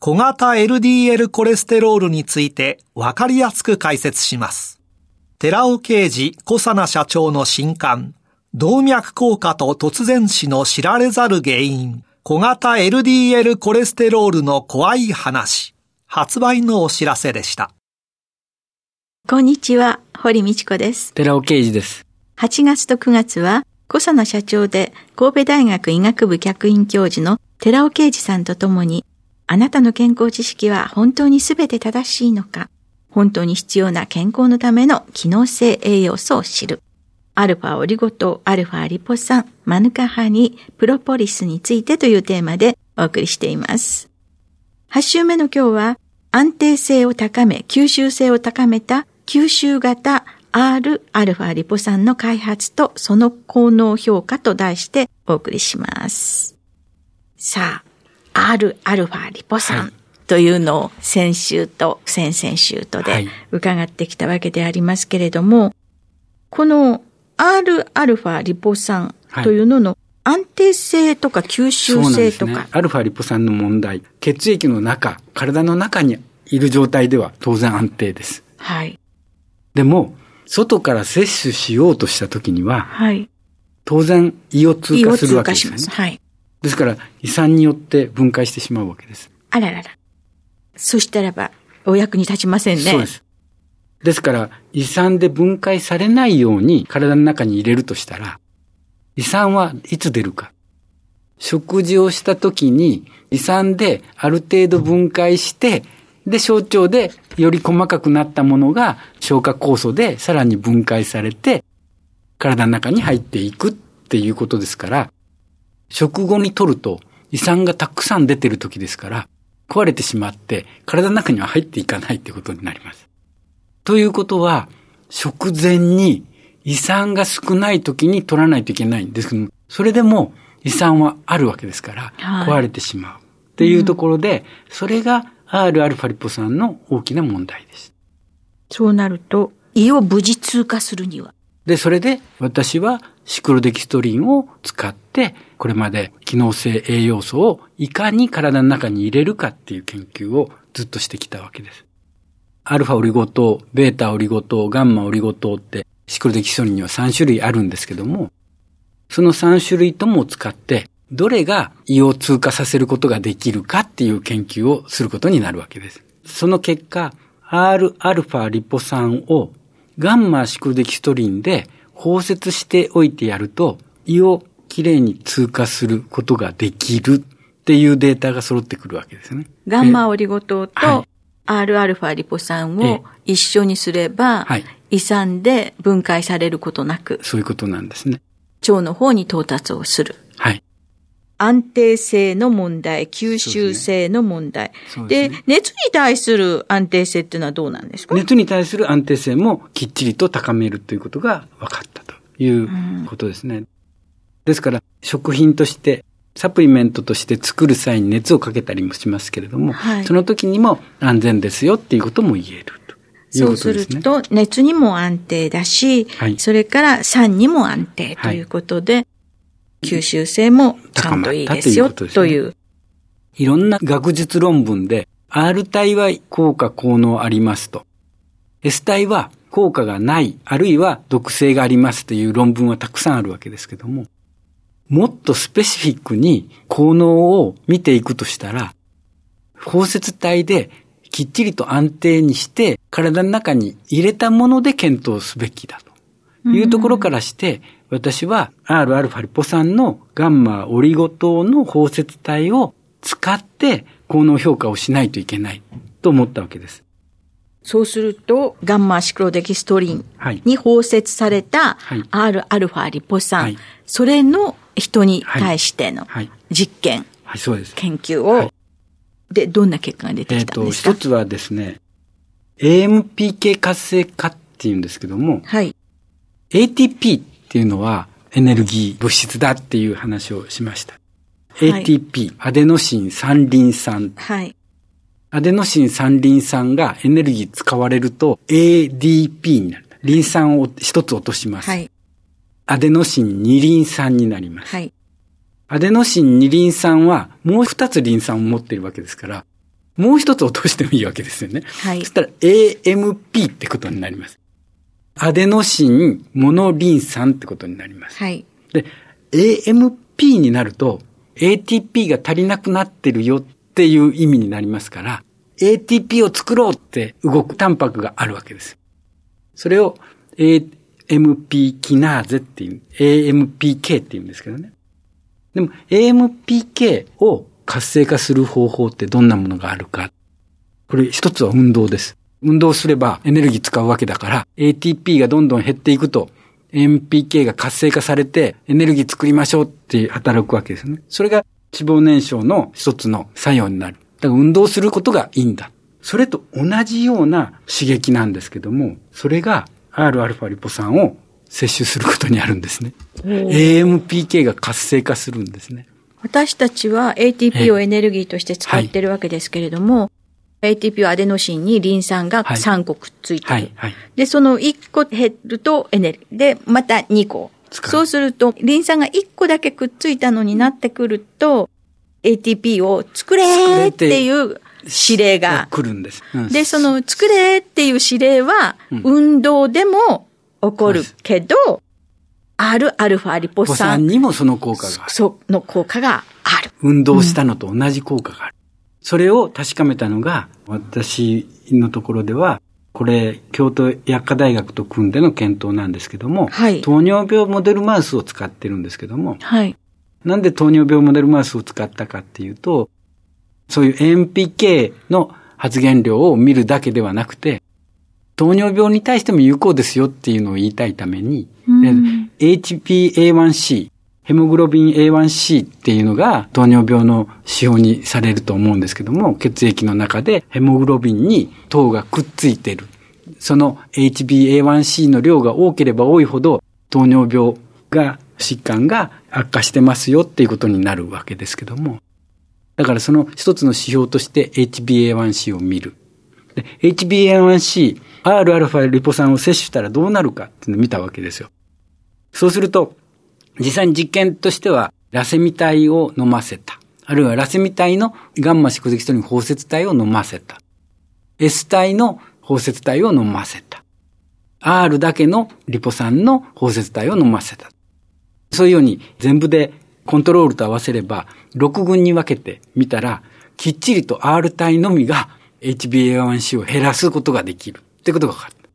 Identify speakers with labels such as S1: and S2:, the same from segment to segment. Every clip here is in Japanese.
S1: 小型 LDL コレステロールについてわかりやすく解説します。寺尾啓二小佐奈社長の新刊、動脈硬化と突然死の知られざる原因、小型 LDL コレステロールの怖い話、発売のお知らせでした。
S2: こんにちは、堀道子です。
S3: 寺尾啓二です。
S2: 8月と9月は小佐野社長で神戸大学医学部客員教授の寺尾啓二さんと共に、あなたの健康知識は本当に全て正しいのか、本当に必要な健康のための機能性栄養素を知る。アルファオリゴ糖、アルファリポ酸、マヌカハニプロポリスについてというテーマでお送りしています。8週目の今日は、安定性を高め、吸収性を高めた吸収型 Rα リポ酸の開発とその効能評価と題してお送りします。さあ、Rα リポ酸というのを先週と先々週とで伺ってきたわけでありますけれども、はい、この Rα リポ酸というのの安定性とか吸収性とか。ね、
S3: アルファリポ酸の問題、血液の中、体の中にいる状態では当然安定です。
S2: はい。
S3: でも、外から摂取しようとしたときには、はい、当然胃を通過するわけですよね。はい。ですから、胃酸によって分解してしまうわけです。
S2: あららら。そしたらば、お役に立ちませんね。
S3: そうです。ですから、胃酸で分解されないように体の中に入れるとしたら、胃酸はいつ出るか。食事をした時に胃酸である程度分解して、で、小腸でより細かくなったものが消化酵素でさらに分解されて、体の中に入っていくっていうことですから、食後に取ると胃酸がたくさん出てる時ですから、壊れてしまって体の中には入っていかないってことになります。ということは、食前に胃酸が少ない時に取らないといけないんですけど、それでも胃酸はあるわけですから、壊れてしまう。っていうところで、それが Rα リポ酸の大きな問題です。
S2: そうなると、胃を無事通過するには
S3: で、それで私はシクロデキストリンを使って、これまで機能性栄養素をいかに体の中に入れるかっていう研究をずっとしてきたわけです。アルファオリゴ糖、ベータオリゴ糖、ガンマオリゴ糖ってシクロデキストリンには3種類あるんですけども、その3種類とも使ってどれが胃を通過させることができるかっていう研究をすることになるわけです。その結果、Rα リポ酸をガンマシクルデキストリンで包摂しておいてやると、胃をきれいに通過することができるっていうデータが揃ってくるわけですね。
S2: ガンマオリゴ糖と Rα リポ酸を一緒にすれば、胃酸で分解されることなく、
S3: そういうことなんですね。
S2: 腸の方に到達をする。
S3: はい。
S2: 安定性の問題、吸収性の問題。で、ね、熱に対する安定性っていうのはどうなんですか？
S3: 熱に対する安定性もきっちりと高めるということが分かったということですね。うん、ですから、食品として、サプリメントとして作る際に熱をかけたりもしますけれども、はい、その時にも安全ですよっていうことも言えると。
S2: そうすると、熱にも安定だし、はい、それから酸にも安定ということで、はい吸収性もちゃんといいですよ、という。
S3: いろんな学術論文で、R 体は効果効能ありますと。S 体は効果がない、あるいは毒性がありますという論文はたくさんあるわけですけども、もっとスペシフィックに効能を見ていくとしたら、包摂体できっちりと安定にして体の中に入れたもので検討すべきだというところからして、私は Rα リポ酸のガンマオリゴ糖の包摂体を使って効能評価をしないといけないと思ったわけです。
S2: そうすると、ガンマシクロデキストリンに包摂された Rα リポ酸、はい、それの人に対しての実験、はい、そうです。研究を、で、どんな結果が出てきたんですか、
S3: えっ、と、一つはですね、AMPK 活性化っていうんですけども、はい。ATP っていうのはエネルギー物質だっていう話をしました。ATP、アデノシン三リン酸。はい。アデノシン三リン酸がエネルギー使われると ADP になる。リン酸を一つ落とします。はい。アデノシン二リン酸になります。はい。アデノシン二リン酸はもう二つリン酸を持っているわけですから、もう一つ落としてもいいわけですよね。はい。そしたら AMP ってことになります。アデノシンモノリン酸ってことになります。はい。で、AMP になると ATP が足りなくなってるよっていう意味になりますから、ATP を作ろうって動くタンパクがあるわけです。それを AMP キナーゼっていう、AMPK って言うんですけどね。でも AMPK を活性化する方法ってどんなものがあるか。これ一つは運動です。運動すればエネルギー使うわけだから、ATP がどんどん減っていくと、AMPK が活性化されてエネルギー作りましょうって働くわけですね。それが脂肪燃焼の一つの作用になる。だから運動することがいいんだ。それと同じような刺激なんですけども、それが Rα リポ酸を摂取することにあるんですね。AMPK が活性化するんですね。
S2: 私たちは ATP をエネルギーとして使ってるわけですけれども、はい、ATP はアデノシンにリン酸が3個くっついてる。はいはい、で、その1個減るとエネルギー。で、また2個。そうすると、リン酸が1個だけくっついたのになってくると、ATP を作れーっていう指令が。
S3: 来るんです、
S2: うん、で、その作れーっていう指令は、運動でも起こるけど、るアルファリポ酸
S3: にもその効果がある。
S2: その効果がある。
S3: 運動したのと同じ効果がある。うん、それを確かめたのが、私のところでは、これ、京都薬科大学と組んでの検討なんですけども、はい、糖尿病モデルマウスを使ってるんですけども、はい、なんで糖尿病モデルマウスを使ったかっていうと、そういう AMPK の発現量を見るだけではなくて、糖尿病に対しても有効ですよっていうのを言いたいために、うん、HbA1c、ヘモグロビン A1C っていうのが糖尿病の指標にされると思うんですけども、血液の中でヘモグロビンに糖がくっついてる。その HbA1c の量が多ければ多いほど糖尿病が、疾患が悪化してますよっていうことになるわけですけども。だからその一つの指標として HbA1c を見る。HbA1c、Rα リポ酸を摂取したらどうなるかっていうのを見たわけですよ。そうすると、実際に実験としては、ラセミ体を飲ませた。あるいはラセミ体のガンマ蓄積ストリン包摂体を飲ませた。S 体の包摂体を飲ませた。R だけのリポ酸の包摂体を飲ませた。そういうように全部でコントロールと合わせれば、6群に分けてみたら、きっちりと R 体のみが HbA1c を減らすことができるってことが分かった。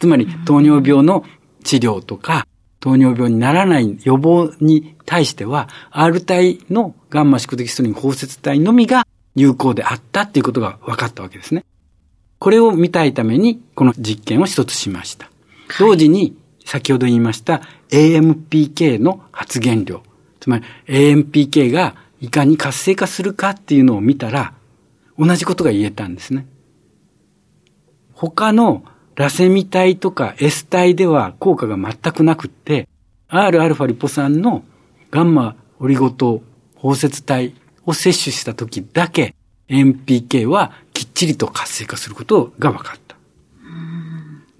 S3: つまり、糖尿病の治療とか、糖尿病にならない予防に対しては、R 体のガンマ宿敵ストリン包摂体のみが有効であったっていうことが分かったわけですね。これを見たいために、この実験を一つしました。同時に、先ほど言いました AMPK の発現量。つまり AMPK がいかに活性化するかっていうのを見たら、同じことが言えたんですね。他のラセミ体とか S 体では効果が全くなくって、Rα リポ酸のガンマオリゴ糖包摂体を摂取した時だけ NPK はきっちりと活性化することが分かった。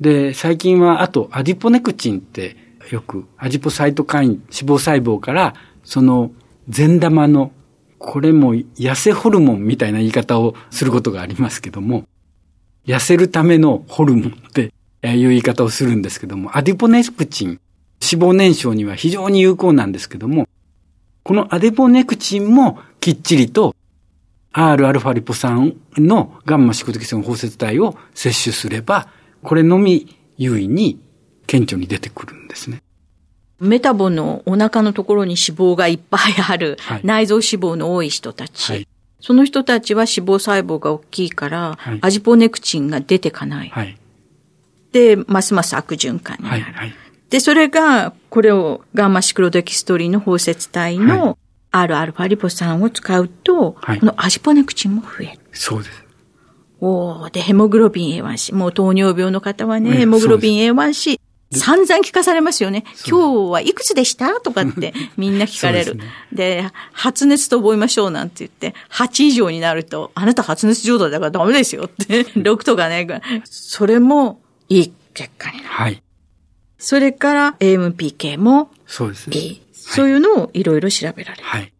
S3: で、最近はあとアディポネクチンってよくアジポサイトカイン脂肪細胞からその善玉のこれも痩せホルモンみたいな言い方をすることがありますけども、痩せるためのホルモンっていう言い方をするんですけども、アディポネクチン、脂肪燃焼には非常に有効なんですけども、このアディポネクチンもきっちりと Rα リポ酸のガンマ宿敵性包摂体を摂取すれば、これのみ優位に顕著に出てくるんですね。
S2: メタボのお腹のところに脂肪がいっぱいある、はい、内臓脂肪の多い人たち。はい、その人たちは脂肪細胞が大きいから、はい、アジポネクチンが出てかない。で、ますます悪循環になる。で、それが、これをガンマシクロデキストリンの包摂体の Rα リポ酸を使うと、このアジポネクチンも増える。
S3: そうです。
S2: おで、ヘモグロビン A1C。もう糖尿病の方はね、ヘモグロビン A1C。散々聞かされますよね。今日はいくつでした？とかって みんな聞かれる。で、ね、発熱と覚えましょうなんて言って、8以上になると、あなた発熱状態だからダメですよって、6とかね、それもいい結果になる。はい。それから AMPK も
S3: そうですね。い
S2: い。そういうのをいろいろ調べられる。
S3: はい。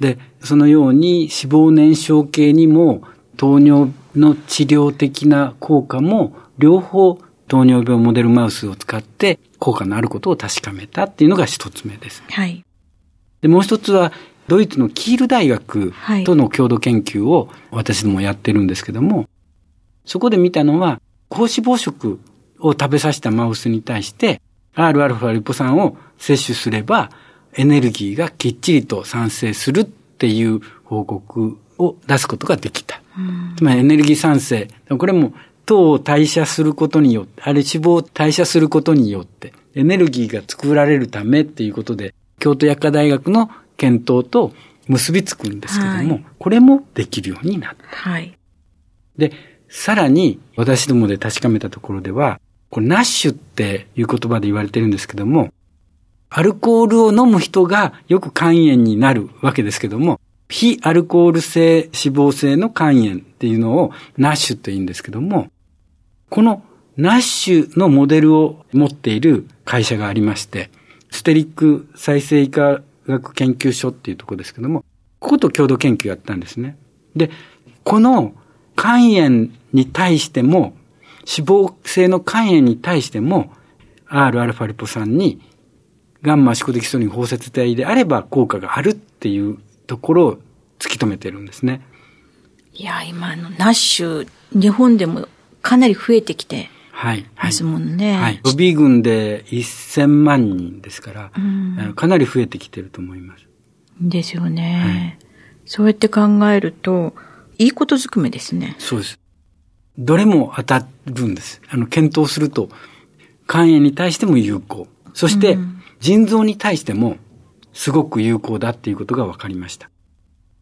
S3: で、そのように脂肪燃焼系にも糖尿の治療的な効果も両方糖尿病モデルマウスを使って効果のあることを確かめたっていうのが一つ目です。はい。で、もう一つは、ドイツのキール大学との共同研究を私どもやってるんですけども、そこで見たのは、高脂肪食を食べさせたマウスに対して、Rα リポ酸を摂取すれば、エネルギーがきっちりと産生するっていう報告を出すことができた。つまりエネルギー産生。これも糖を代謝することによって、あれ脂肪を代謝することによって、エネルギーが作られるためっていうことで、京都薬科大学の検討と結びつくんですけども、はい、これもできるようになった。はい。で、さらに私どもで確かめたところでは、これナッシュっていう言葉で言われてるんですけども、アルコールを飲む人がよく肝炎になるわけですけども、非アルコール性脂肪性の肝炎っていうのをナッシュと言うんですけども、このナッシュのモデルを持っている会社がありまして、ステリック再生医科学研究所っていうところですけども、ここと共同研究やったんですね。で、この肝炎に対しても、脂肪性の肝炎に対しても、Rα リポ酸にガンマ宿敵素リン包摂体であれば効果があるっていうところを突き止めてるんですね。
S2: いや、今のナッシュ、日本でもかなり増えてきてますもんね。
S3: はい。予備軍で1000万人ですから、うん、かなり増えてきてると思います。
S2: ですよね。はい、そうやって考えると、いいことずくめですね。
S3: そうです。どれも当たるんです。あの、検討すると、肝炎に対しても有効。そして、腎臓に対しても、すごく有効だっていうことが分かりました。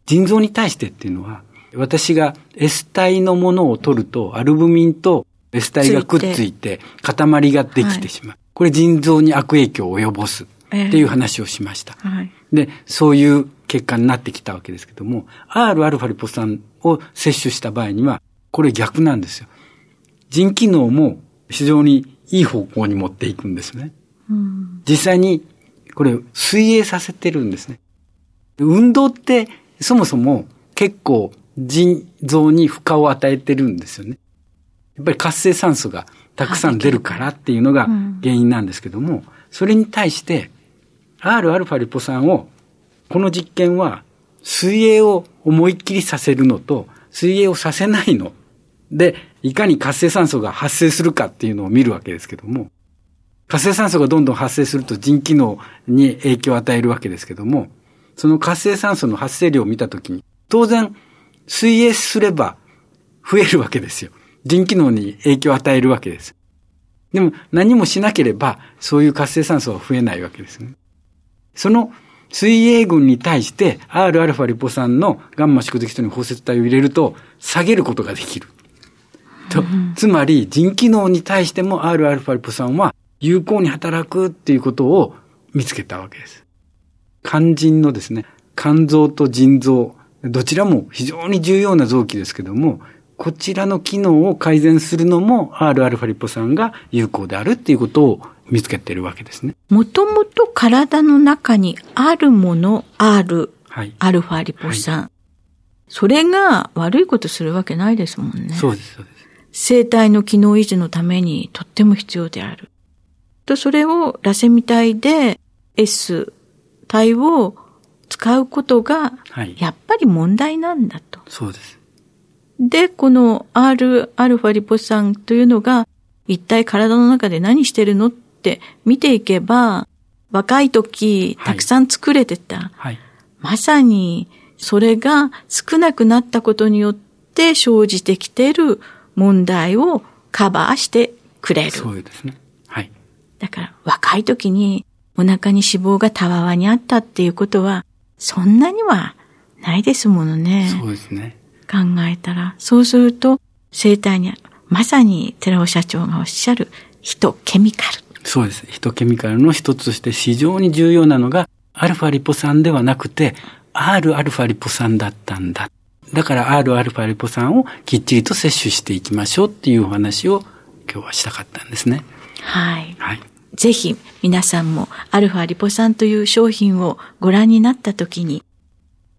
S3: 腎臓に対してっていうのは、私が S 体のものを取ると、アルブミンと S 体がくっついて、塊ができてしまう。はい、これ腎臓に悪影響を及ぼすっていう話をしました。えーはい、で、そういう結果になってきたわけですけども、Rα リポ酸を摂取した場合には、これ逆なんですよ。腎機能も非常にいい方向に持っていくんですね。うん、実際に、これ、水泳させてるんですね。運動って、そもそも結構腎臓に負荷を与えてるんですよね。やっぱり活性酸素がたくさん出るからっていうのが原因なんですけども、それに対して、Rα リポ酸を、この実験は水泳を思いっきりさせるのと、水泳をさせないの。で、いかに活性酸素が発生するかっていうのを見るわけですけども、活性酸素がどんどん発生すると腎機能に影響を与えるわけですけども、その活性酸素の発生量を見たときに、当然水泳すれば増えるわけですよ。腎機能に影響を与えるわけです。でも何もしなければそういう活性酸素は増えないわけですね。その水泳群に対して Rα リポ酸のガンマ宿敵とに包摂体を入れると下げることができる。と、つまり腎機能に対しても Rα リポ酸は有効に働くっていうことを見つけたわけです。肝腎のですね、肝臓と腎臓、どちらも非常に重要な臓器ですけども、こちらの機能を改善するのも Rα リポ酸が有効であるっていうことを見つけてるわけですね。
S2: もともと体の中にあるもの、R、はい、アルファリポ酸、はい。それが悪いことするわけないですもんね。
S3: そうです、そうです。
S2: 生体の機能維持のためにとっても必要である。と、それをラセミ体で S 体を使うことが、やっぱり問題なんだと。
S3: そうです。
S2: で、この Rα リポ酸というのが、一体体の中で何してるのって見ていけば、若い時、たくさん作れてた。はいはい、まさに、それが少なくなったことによって生じてきている問題をカバーしてくれる。
S3: そうですね。はい。
S2: だから、若い時にお腹に脂肪がたわわにあったっていうことは、そんなにはないですものね。
S3: そうですね。
S2: 考えたら。そうすると、生体にまさに寺尾社長がおっしゃるヒトケミカル。
S3: そうです。ヒトケミカルの一つとして非常に重要なのが、アルファリポ酸ではなくて、Rα リポ酸だったんだ。だから Rα リポ酸をきっちりと摂取していきましょうっていうお話を今日はしたかったんですね。
S2: はい。はい。ぜひ皆さんもアルファリポ酸という商品をご覧になったときに、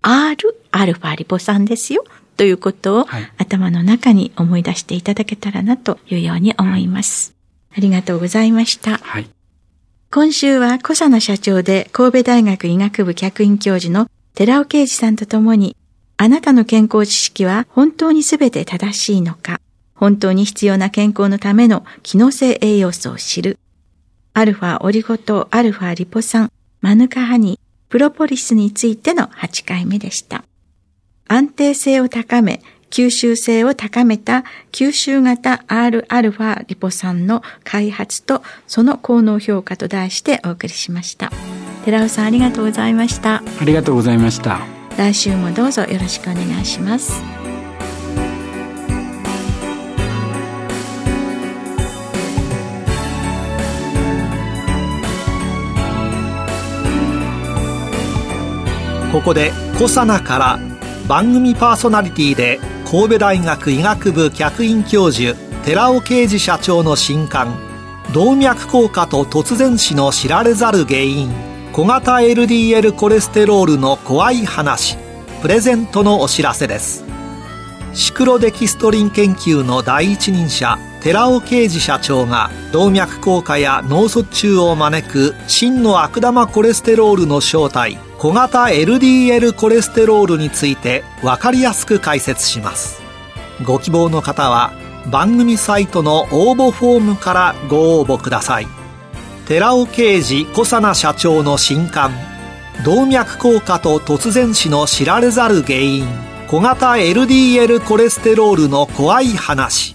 S2: R アルファリポ酸ですよということを、頭の中に思い出していただけたらなというように思います。はい、ありがとうございました。はい、今週は小佐野社長で神戸大学医学部客員教授の寺尾啓二さんと共に、あなたの健康知識は本当にすべて正しいのか、本当に必要な健康のための機能性栄養素を知る、アルファオリゴ糖、アルファリポ酸、マヌカハニー、プロポリスについての8回目でした。安定性を高め、吸収性を高めた吸収型 Rα リポ酸の開発とその効能評価と題してお送りしました。寺尾さんありがとうございました。
S3: ありがとうございました。
S2: 来週もどうぞよろしくお願いします。
S1: ここでコサナから番組パーソナリティで神戸大学医学部客員教授寺尾啓二社長の新刊動脈硬化と突然死の知られざる原因小型 LDL コレステロールの怖い話プレゼントのお知らせです。シクロデキストリン研究の第一人者寺尾啓二社長が動脈硬化や脳卒中を招く真の悪玉コレステロールの正体小型 LDL コレステロールについて分かりやすく解説します。ご希望の方は番組サイトの応募フォームからご応募ください。寺尾啓二小佐奈社長の新刊動脈硬化と突然死の知られざる原因小型 LDL コレステロールの怖い話。